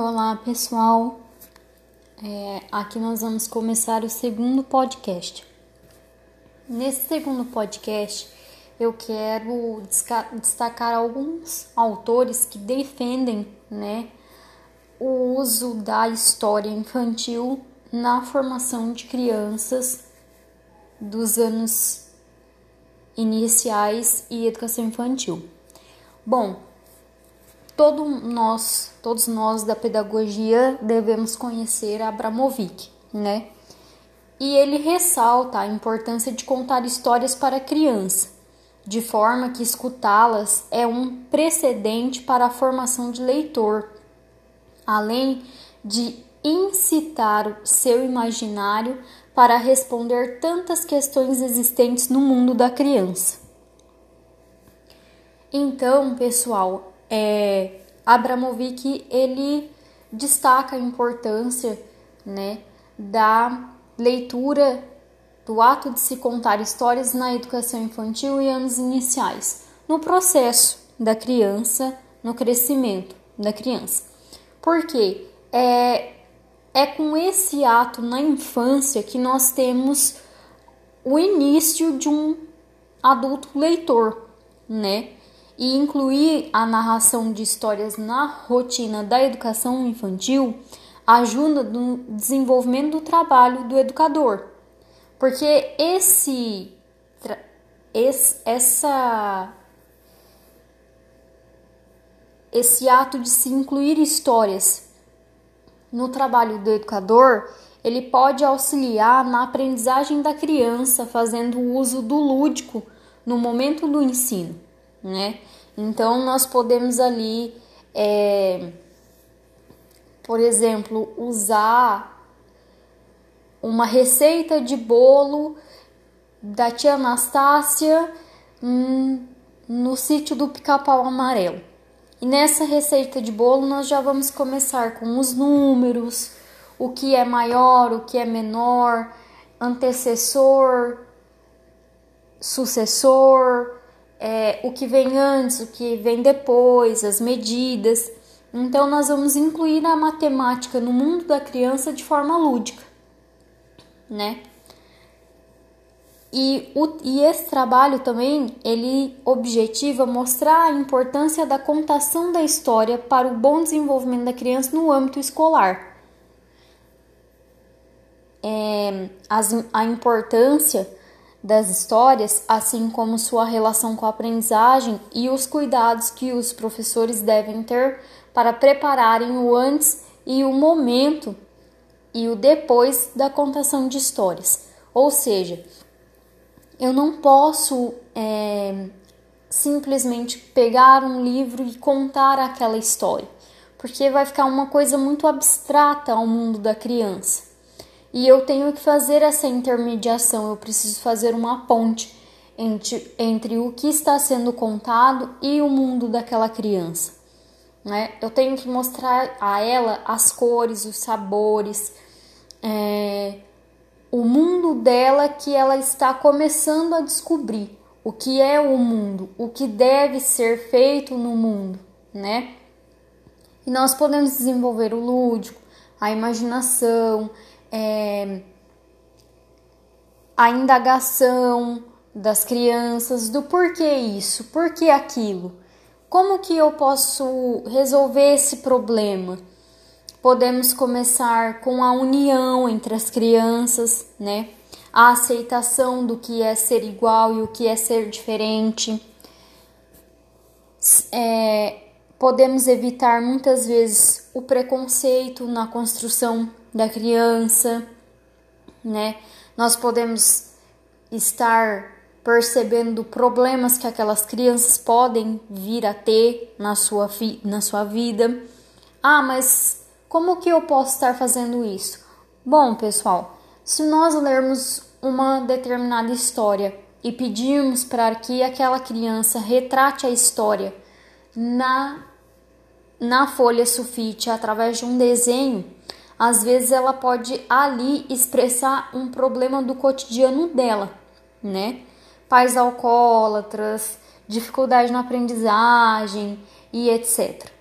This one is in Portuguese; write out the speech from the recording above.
Olá pessoal, é, aqui nós vamos começar o segundo podcast. Nesse segundo podcast, eu quero destacar alguns autores que defendem né, o uso da história infantil na formação de crianças dos anos iniciais e educação infantil. Bom, todo nós, todos nós da pedagogia devemos conhecer Abramovic, né? E ele ressalta a importância de contar histórias para a criança, de forma que escutá-las é um precedente para a formação de leitor, além de incitar seu imaginário para responder tantas questões existentes no mundo da criança. Então, pessoal, é, Abramovic ele destaca a importância né, da leitura do ato de se contar histórias na educação infantil e anos iniciais, no processo da criança, no crescimento da criança. Porque é, é com esse ato na infância que nós temos o início de um adulto leitor, né? E incluir a narração de histórias na rotina da educação infantil ajuda no desenvolvimento do trabalho do educador. Porque esse, esse essa esse ato de se incluir histórias no trabalho do educador, ele pode auxiliar na aprendizagem da criança, fazendo uso do lúdico no momento do ensino, né? Então, nós podemos ali, é, por exemplo, usar uma receita de bolo da tia Anastácia hum, no sítio do pica-pau amarelo. E nessa receita de bolo nós já vamos começar com os números, o que é maior, o que é menor, antecessor, sucessor, é, o que vem antes, o que vem depois, as medidas. Então nós vamos incluir a matemática no mundo da criança de forma lúdica, né? E, o, e esse trabalho também ele objetiva mostrar a importância da contação da história para o bom desenvolvimento da criança no âmbito escolar. É, as, a importância das histórias, assim como sua relação com a aprendizagem e os cuidados que os professores devem ter para prepararem o antes e o momento e o depois da contação de histórias. Ou seja, eu não posso é, simplesmente pegar um livro e contar aquela história, porque vai ficar uma coisa muito abstrata ao mundo da criança. E eu tenho que fazer essa intermediação, eu preciso fazer uma ponte entre, entre o que está sendo contado e o mundo daquela criança. Né? Eu tenho que mostrar a ela as cores, os sabores, é, o mundo dela que ela está começando a descobrir o que é o mundo, o que deve ser feito no mundo, né? E nós podemos desenvolver o lúdico, a imaginação, é, a indagação das crianças do porquê isso, porquê aquilo, como que eu posso resolver esse problema podemos começar com a união entre as crianças, né? A aceitação do que é ser igual e o que é ser diferente. É, podemos evitar muitas vezes o preconceito na construção da criança, né? Nós podemos estar percebendo problemas que aquelas crianças podem vir a ter na sua, na sua vida. Ah, mas como que eu posso estar fazendo isso? Bom, pessoal, se nós lermos uma determinada história e pedirmos para que aquela criança retrate a história na na folha sulfite através de um desenho, às vezes ela pode ali expressar um problema do cotidiano dela, né? Pais alcoólatras, dificuldade na aprendizagem e etc.